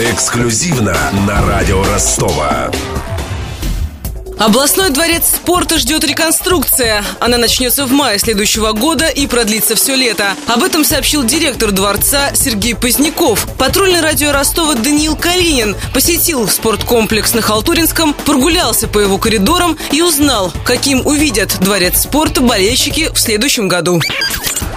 Эксклюзивно на радио Ростова. Областной дворец спорта ждет реконструкция. Она начнется в мае следующего года и продлится все лето. Об этом сообщил директор дворца Сергей Поздняков. Патрульный радио Ростова Даниил Калинин посетил спорткомплекс на Халтуринском, прогулялся по его коридорам и узнал, каким увидят дворец спорта болельщики в следующем году.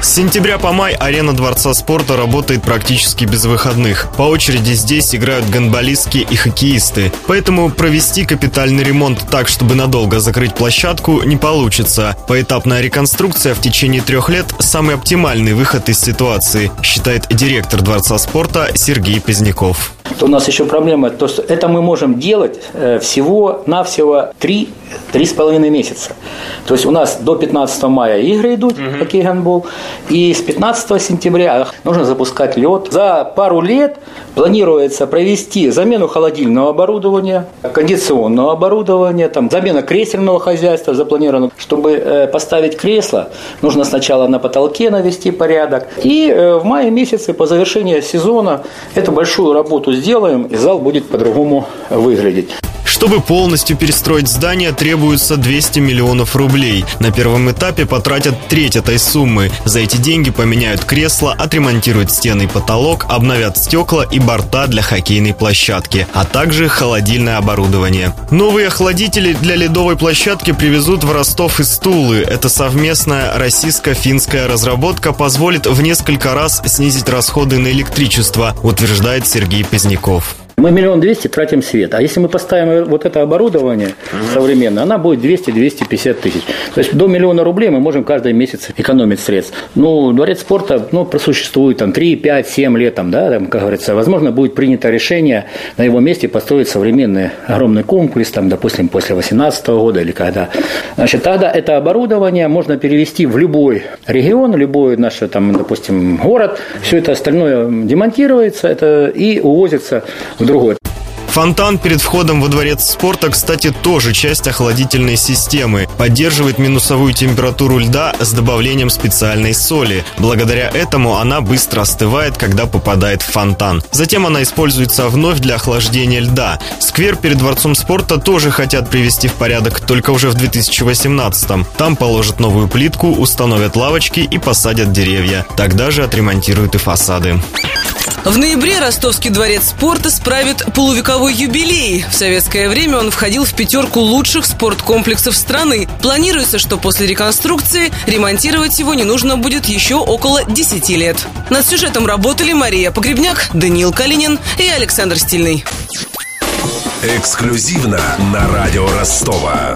С сентября по май арена Дворца спорта работает практически без выходных. По очереди здесь играют гандболистки и хоккеисты. Поэтому провести капитальный ремонт так, чтобы надолго закрыть площадку, не получится. Поэтапная реконструкция в течение трех лет – самый оптимальный выход из ситуации, считает директор Дворца спорта Сергей Поздняков. У нас еще проблема, то, что это мы можем делать э, всего-навсего три три с половиной месяца. То есть у нас до 15 мая игры идут, угу. хоккей, гандбол, и с 15 сентября нужно запускать лед. За пару лет планируется провести замену холодильного оборудования, кондиционного оборудования, там, замена кресельного хозяйства запланировано. Чтобы э, поставить кресло, нужно сначала на потолке навести порядок. И э, в мае месяце по завершении сезона эту большую работу сделаем, и зал будет по-другому выглядеть. Чтобы полностью перестроить здание, требуется 200 миллионов рублей. На первом этапе потратят треть этой суммы. За эти деньги поменяют кресла, отремонтируют стены и потолок, обновят стекла и борта для хоккейной площадки, а также холодильное оборудование. Новые охладители для ледовой площадки привезут в Ростов из Тулы. Эта совместная российско-финская разработка позволит в несколько раз снизить расходы на электричество, утверждает Сергей Поздняков. Мы миллион двести тратим свет. А если мы поставим вот это оборудование угу. современное, она будет 200-250 тысяч. То есть до миллиона рублей мы можем каждый месяц экономить средств. Ну, дворец спорта ну, просуществует там 3, 5, 7 лет, там, да, там, как говорится. Возможно, будет принято решение на его месте построить современный огромный комплекс, там, допустим, после 2018 года или когда. Значит, тогда это оборудование можно перевести в любой регион, любой наш, там, допустим, город. Все это остальное демонтируется это и увозится в другое. Фонтан перед входом во дворец спорта, кстати, тоже часть охладительной системы. Поддерживает минусовую температуру льда с добавлением специальной соли. Благодаря этому она быстро остывает, когда попадает в фонтан. Затем она используется вновь для охлаждения льда. Сквер перед дворцом спорта тоже хотят привести в порядок, только уже в 2018 -м. Там положат новую плитку, установят лавочки и посадят деревья. Тогда же отремонтируют и фасады. В ноябре Ростовский дворец спорта справит полувековой юбилей. В советское время он входил в пятерку лучших спорткомплексов страны. Планируется, что после реконструкции ремонтировать его не нужно будет еще около 10 лет. Над сюжетом работали Мария Погребняк, Даниил Калинин и Александр Стильный. Эксклюзивно на радио Ростова.